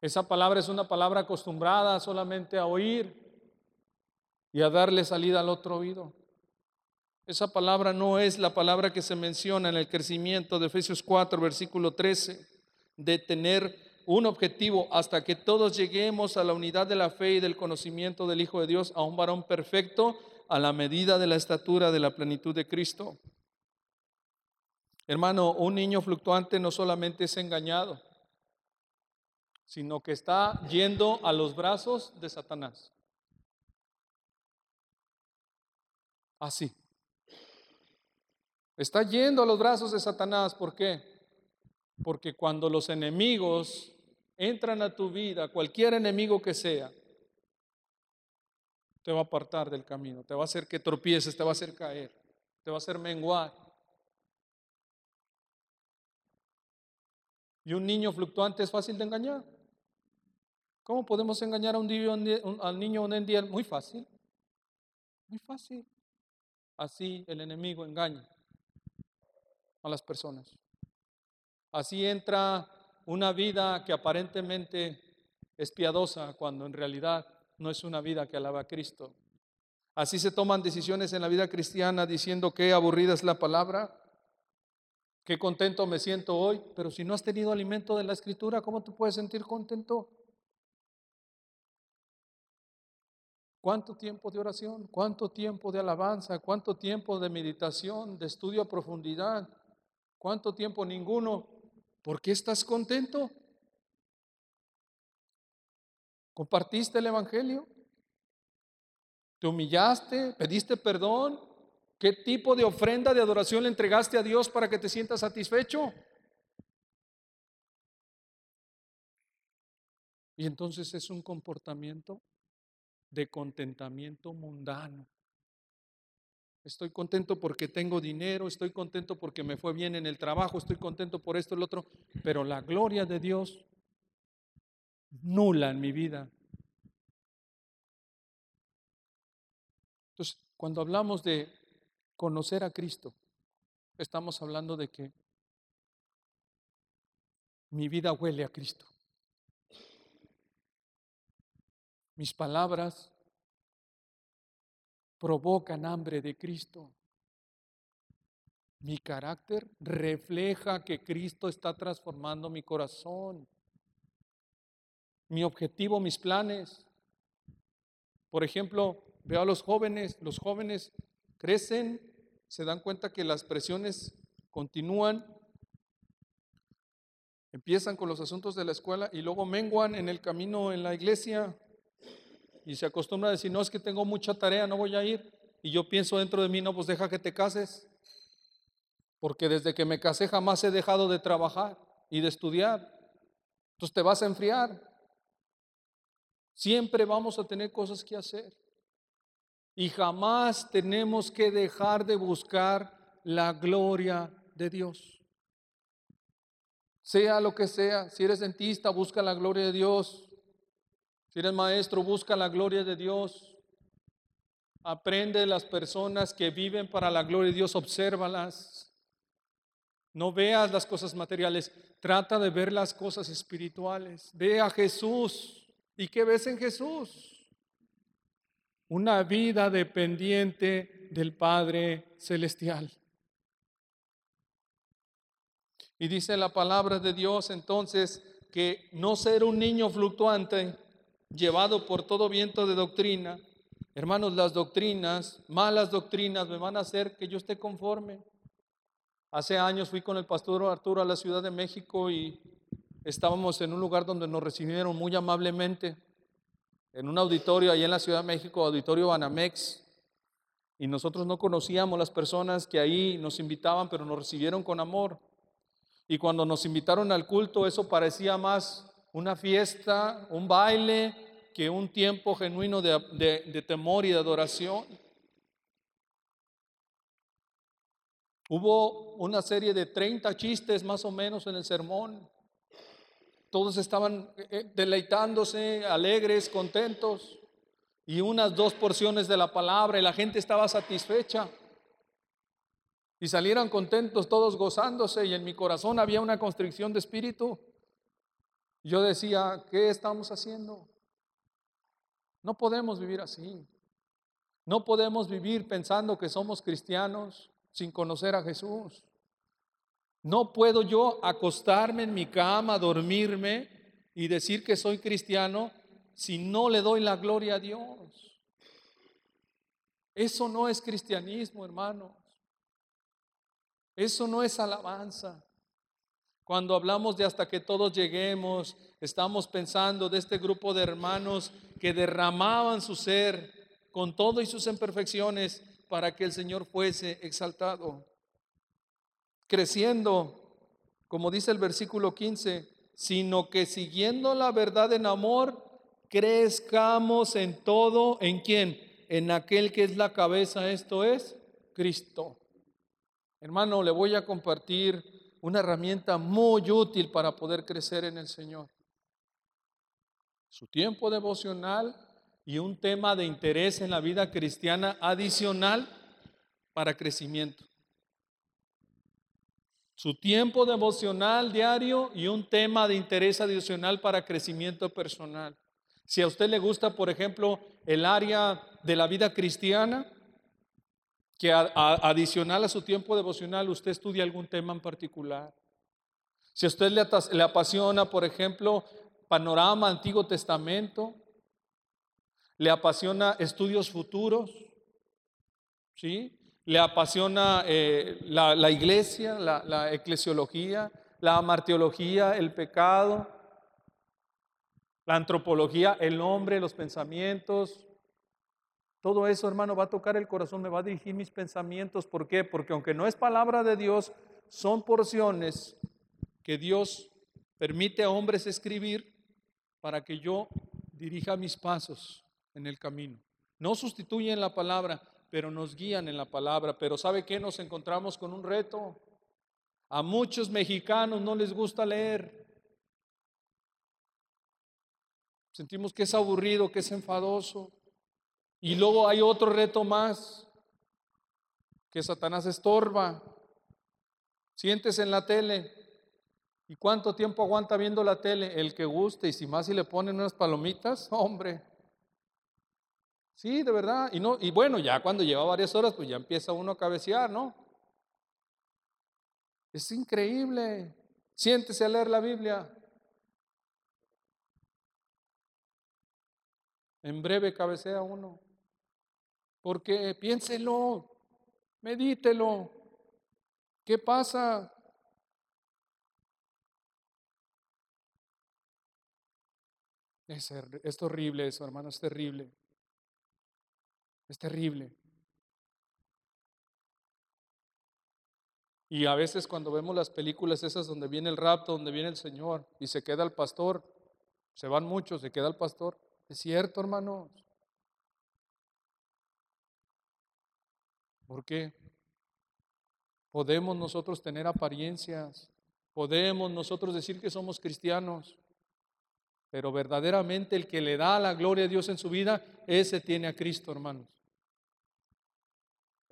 Esa palabra es una palabra acostumbrada solamente a oír y a darle salida al otro oído. Esa palabra no es la palabra que se menciona en el crecimiento de Efesios 4, versículo 13, de tener un objetivo hasta que todos lleguemos a la unidad de la fe y del conocimiento del Hijo de Dios, a un varón perfecto, a la medida de la estatura de la plenitud de Cristo. Hermano, un niño fluctuante no solamente es engañado, sino que está yendo a los brazos de Satanás. Así. Está yendo a los brazos de Satanás. ¿Por qué? Porque cuando los enemigos entran a tu vida, cualquier enemigo que sea, te va a apartar del camino, te va a hacer que tropieces, te va a hacer caer, te va a hacer menguar. Y un niño fluctuante es fácil de engañar. ¿Cómo podemos engañar a un niño, al niño día? Muy fácil. Muy fácil. Así el enemigo engaña a las personas. Así entra una vida que aparentemente es piadosa cuando en realidad no es una vida que alaba a Cristo. Así se toman decisiones en la vida cristiana diciendo que aburrida es la palabra, Qué contento me siento hoy, pero si no has tenido alimento de la escritura, ¿cómo te puedes sentir contento? ¿Cuánto tiempo de oración? ¿Cuánto tiempo de alabanza? ¿Cuánto tiempo de meditación, de estudio a profundidad? ¿Cuánto tiempo? Ninguno. ¿Por qué estás contento? ¿Compartiste el Evangelio? ¿Te humillaste? ¿Pediste perdón? ¿Qué tipo de ofrenda de adoración le entregaste a Dios para que te sientas satisfecho? Y entonces es un comportamiento de contentamiento mundano. Estoy contento porque tengo dinero, estoy contento porque me fue bien en el trabajo, estoy contento por esto y lo otro, pero la gloria de Dios nula en mi vida. Entonces, cuando hablamos de conocer a Cristo, estamos hablando de que mi vida huele a Cristo. Mis palabras provocan hambre de Cristo. Mi carácter refleja que Cristo está transformando mi corazón. Mi objetivo, mis planes. Por ejemplo, veo a los jóvenes, los jóvenes crecen se dan cuenta que las presiones continúan, empiezan con los asuntos de la escuela y luego menguan en el camino en la iglesia y se acostumbra a decir, no, es que tengo mucha tarea, no voy a ir. Y yo pienso dentro de mí, no, pues deja que te cases, porque desde que me casé jamás he dejado de trabajar y de estudiar. Entonces te vas a enfriar. Siempre vamos a tener cosas que hacer. Y jamás tenemos que dejar de buscar la gloria de Dios. Sea lo que sea, si eres dentista, busca la gloria de Dios. Si eres maestro, busca la gloria de Dios. Aprende de las personas que viven para la gloria de Dios, obsérvalas. No veas las cosas materiales, trata de ver las cosas espirituales. Ve a Jesús. ¿Y qué ves en Jesús? una vida dependiente del Padre Celestial. Y dice la palabra de Dios entonces que no ser un niño fluctuante llevado por todo viento de doctrina, hermanos, las doctrinas, malas doctrinas me van a hacer que yo esté conforme. Hace años fui con el pastor Arturo a la Ciudad de México y estábamos en un lugar donde nos recibieron muy amablemente, en un auditorio ahí en la Ciudad de México, auditorio Banamex, y nosotros no conocíamos las personas que ahí nos invitaban, pero nos recibieron con amor. Y cuando nos invitaron al culto, eso parecía más una fiesta, un baile, que un tiempo genuino de, de temor y de adoración. Hubo una serie de 30 chistes más o menos en el sermón. Todos estaban eh, eh, deleitándose, alegres, contentos. Y unas dos porciones de la palabra y la gente estaba satisfecha. Y salieron contentos, todos gozándose. Y en mi corazón había una constricción de espíritu. Yo decía, ¿qué estamos haciendo? No podemos vivir así. No podemos vivir pensando que somos cristianos sin conocer a Jesús. No puedo yo acostarme en mi cama, dormirme y decir que soy cristiano si no le doy la gloria a Dios. Eso no es cristianismo, hermanos. Eso no es alabanza. Cuando hablamos de hasta que todos lleguemos, estamos pensando de este grupo de hermanos que derramaban su ser con todo y sus imperfecciones para que el Señor fuese exaltado. Creciendo, como dice el versículo 15, sino que siguiendo la verdad en amor, crezcamos en todo, ¿en quién? En aquel que es la cabeza, esto es Cristo. Hermano, le voy a compartir una herramienta muy útil para poder crecer en el Señor. Su tiempo devocional y un tema de interés en la vida cristiana adicional para crecimiento. Su tiempo devocional diario y un tema de interés adicional para crecimiento personal. Si a usted le gusta, por ejemplo, el área de la vida cristiana, que adicional a su tiempo devocional usted estudia algún tema en particular. Si a usted le, le apasiona, por ejemplo, panorama Antiguo Testamento, le apasiona estudios futuros, ¿sí? Le apasiona eh, la, iglesia, la, la eclesiología, la amarteología, el pecado, la antropología, el hombre, los pensamientos. Todo eso, hermano, va a tocar el corazón, me va a dirigir mis pensamientos. ¿Por qué? Porque aunque no es palabra de Dios, son porciones que Dios permite a hombres escribir para que yo dirija mis pasos en el camino. No sustituyen la palabra, pero nos guían en la palabra. Pero ¿sabe qué? Nos encontramos con un reto. A muchos mexicanos no les gusta leer. Sentimos que es aburrido, que es enfadoso. Y luego hay otro reto más, que Satanás estorba. Siéntese en la tele. ¿Y cuánto tiempo aguanta viendo la tele? El que guste. Y si más si le ponen unas palomitas, hombre. Sí, de verdad. Y, no, y bueno, ya cuando lleva varias horas, pues ya empieza uno a cabecear, ¿no? Es increíble. Siéntese a leer la Biblia. En breve cabecea uno. Porque piénselo, medítelo. ¿Qué pasa? Es, es horrible eso, hermano, es terrible. Es terrible. Y a veces cuando vemos las películas esas donde viene el rapto, donde viene el Señor y se queda el pastor, se van muchos, se queda el pastor. Es cierto, hermanos. ¿Por qué? Podemos nosotros tener apariencias, podemos nosotros decir que somos cristianos, pero verdaderamente el que le da la gloria a Dios en su vida, ese tiene a Cristo, hermanos.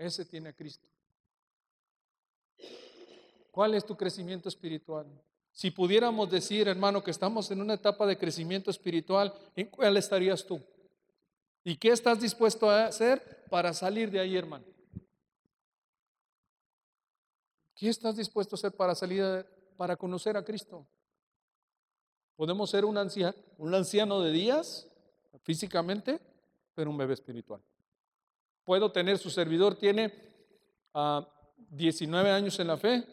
Ese tiene a Cristo. ¿Cuál es tu crecimiento espiritual? Si pudiéramos decir, hermano, que estamos en una etapa de crecimiento espiritual, ¿en cuál estarías tú? ¿Y qué estás dispuesto a hacer para salir de ahí, hermano? ¿Qué estás dispuesto a hacer para salir, para conocer a Cristo? Podemos ser un anciano, un anciano de días, físicamente, pero un bebé espiritual puedo tener, su servidor tiene 19 años en la fe.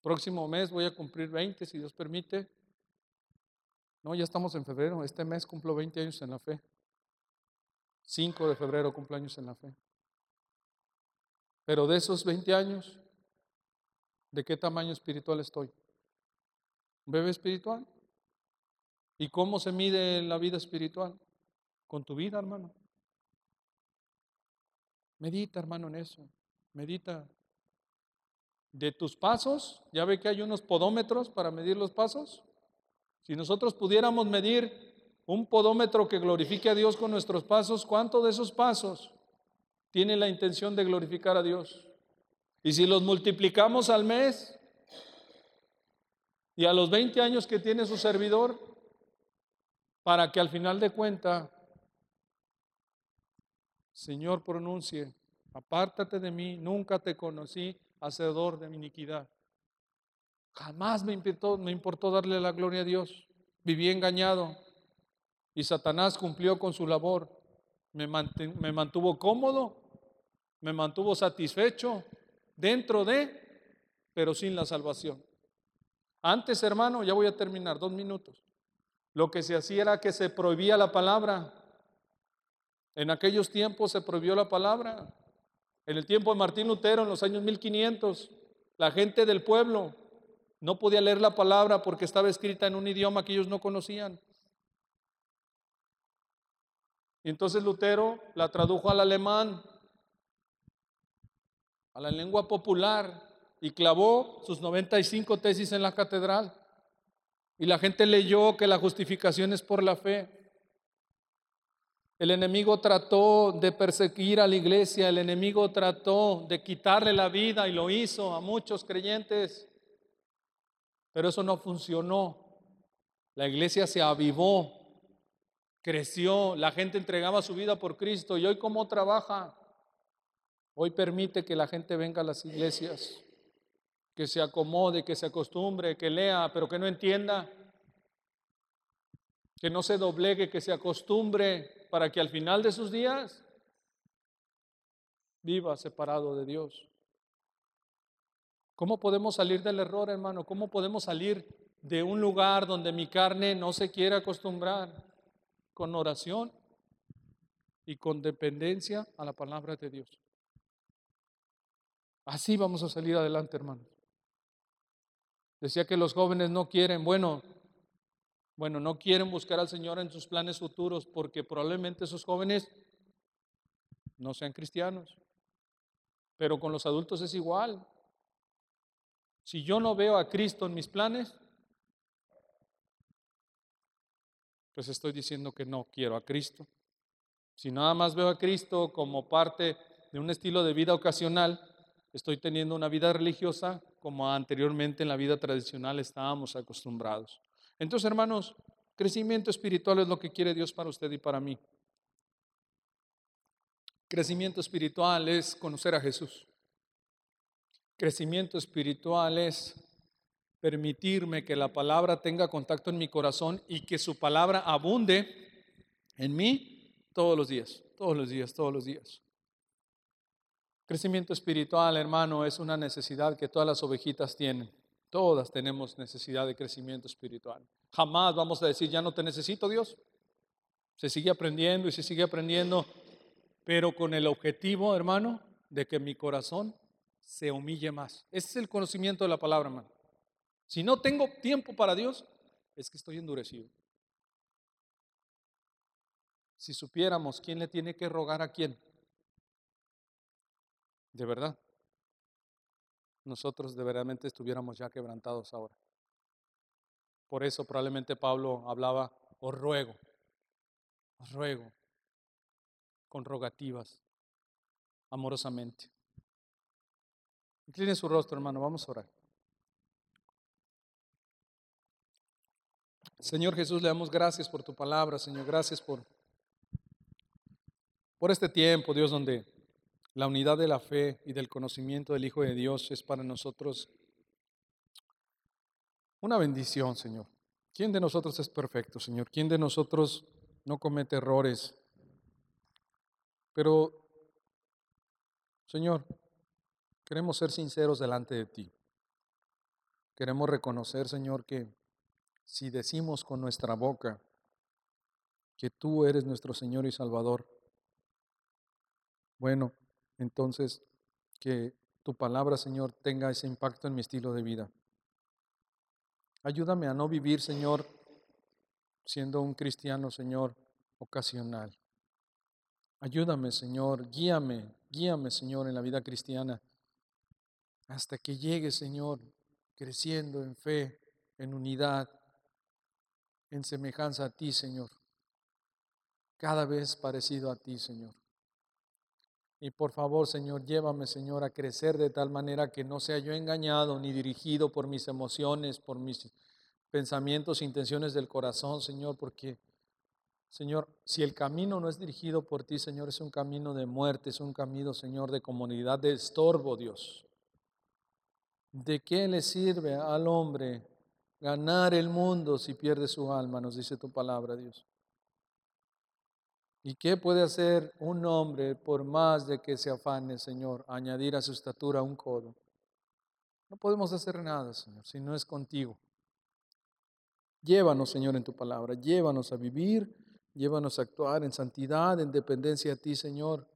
Próximo mes voy a cumplir 20, si Dios permite. No, ya estamos en febrero. Este mes cumplo 20 años en la fe. 5 de febrero cumplo años en la fe. Pero de esos 20 años, ¿de qué tamaño espiritual estoy? ¿Un bebé espiritual? ¿Y cómo se mide la vida espiritual? Con tu vida, hermano. Medita, hermano, en eso. Medita. De tus pasos, ya ve que hay unos podómetros para medir los pasos. Si nosotros pudiéramos medir un podómetro que glorifique a Dios con nuestros pasos, ¿cuánto de esos pasos tiene la intención de glorificar a Dios? Y si los multiplicamos al mes y a los 20 años que tiene su servidor, para que al final de cuenta, Señor pronuncie, apártate de mí, nunca te conocí, hacedor de mi iniquidad. Jamás me importó, darle la gloria a Dios. Viví engañado y Satanás cumplió con su labor. Me, me mantuvo cómodo, me mantuvo satisfecho dentro de, pero sin la salvación. Antes, hermano, ya voy a terminar, dos minutos. Lo que se hacía era que se prohibía la palabra. En aquellos tiempos se prohibió la palabra. En el tiempo de Martín Lutero, en los años 1500, la gente del pueblo no podía leer la palabra porque estaba escrita en un idioma que ellos no conocían. Y entonces Lutero la tradujo al alemán, a la lengua popular, y clavó sus 95 tesis en la catedral. Y la gente leyó que la justificación es por la fe. El enemigo trató de perseguir a la iglesia, el enemigo trató de quitarle la vida y lo hizo a muchos creyentes, pero eso no funcionó. La iglesia se avivó, creció, la gente entregaba su vida por Cristo y hoy cómo trabaja. Hoy permite que la gente venga a las iglesias que se acomode, que se acostumbre, que lea, pero que no entienda, que no se doblegue, que se acostumbre para que al final de sus días viva separado de Dios. ¿Cómo podemos salir del error, hermano? ¿Cómo podemos salir de un lugar donde mi carne no se quiere acostumbrar? Con oración y con dependencia a la palabra de Dios. Así vamos a salir adelante, hermanos. Decía que los jóvenes no quieren, bueno, bueno, no quieren buscar al Señor en sus planes futuros porque probablemente esos jóvenes no sean cristianos. Pero con los adultos es igual. Si yo no veo a Cristo en mis planes, pues estoy diciendo que no quiero a Cristo. Si nada más veo a Cristo como parte de un estilo de vida ocasional, estoy teniendo una vida religiosa como anteriormente en la vida tradicional estábamos acostumbrados. Entonces, hermanos, crecimiento espiritual es lo que quiere Dios para usted y para mí. Crecimiento espiritual es conocer a Jesús. Crecimiento espiritual es permitirme que la palabra tenga contacto en mi corazón y que su palabra abunde en mí todos los días, todos los días, todos los días. Crecimiento espiritual, hermano, es una necesidad que todas las ovejitas tienen. Todas tenemos necesidad de crecimiento espiritual. Jamás vamos a decir, ya no te necesito, Dios. Se sigue aprendiendo y se sigue aprendiendo, pero con el objetivo, hermano, de que mi corazón se humille más. Ese es el conocimiento de la palabra, hermano. Si no tengo tiempo para Dios, es que estoy endurecido. Si supiéramos quién le tiene que rogar a quién, de verdad, nosotros de verdaderamente estuviéramos ya quebrantados ahora. Por eso probablemente Pablo hablaba, os ruego, os ruego, con rogativas, amorosamente. Incline su rostro, hermano, vamos a orar. Señor Jesús, le damos gracias por tu palabra, Señor, gracias por, por este tiempo, Dios, donde la unidad de la fe y del conocimiento del Hijo de Dios es para nosotros una bendición, Señor. ¿Quién de nosotros es perfecto, Señor? ¿Quién de nosotros no comete errores? Pero, Señor, Queremos ser sinceros delante de ti. Queremos reconocer, Señor, que si decimos con nuestra boca que tú eres nuestro Señor y Salvador, bueno, entonces que tu palabra, Señor, tenga ese impacto en mi estilo de vida. Ayúdame a no vivir, Señor, siendo un cristiano, Señor, ocasional. Ayúdame, Señor, guíame, guíame, Señor, en la vida cristiana, hasta que llegue, Señor, creciendo en fe, en unidad, en semejanza a ti, Señor. Cada vez parecido a ti, Señor. Y por favor, Señor, llévame, Señor, a crecer de tal manera que no sea yo engañado ni dirigido por mis emociones, por mis pensamientos, intenciones del corazón, Señor, porque Señor, si el camino no es dirigido por ti, Señor, es un camino de muerte, es un camino, Señor, de comunidad, de estorbo, Dios. ¿De qué le sirve al hombre ganar el mundo si pierde su alma? Nos dice tu palabra, Dios. ¿Y qué puede hacer un hombre por más de que se afane, Señor, añadir a su estatura un codo? No podemos hacer nada, Señor, si no es contigo. Llévanos, Señor, en tu palabra. Llévanos a vivir Llévanos a actuar en santidad, en dependencia a ti, Señor.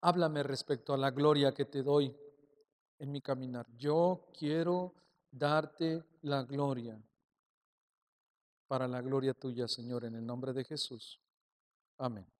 Háblame respecto a la gloria que te doy en mi caminar. Yo quiero darte la gloria para la gloria tuya, Señor, en el nombre de Jesús. Amén.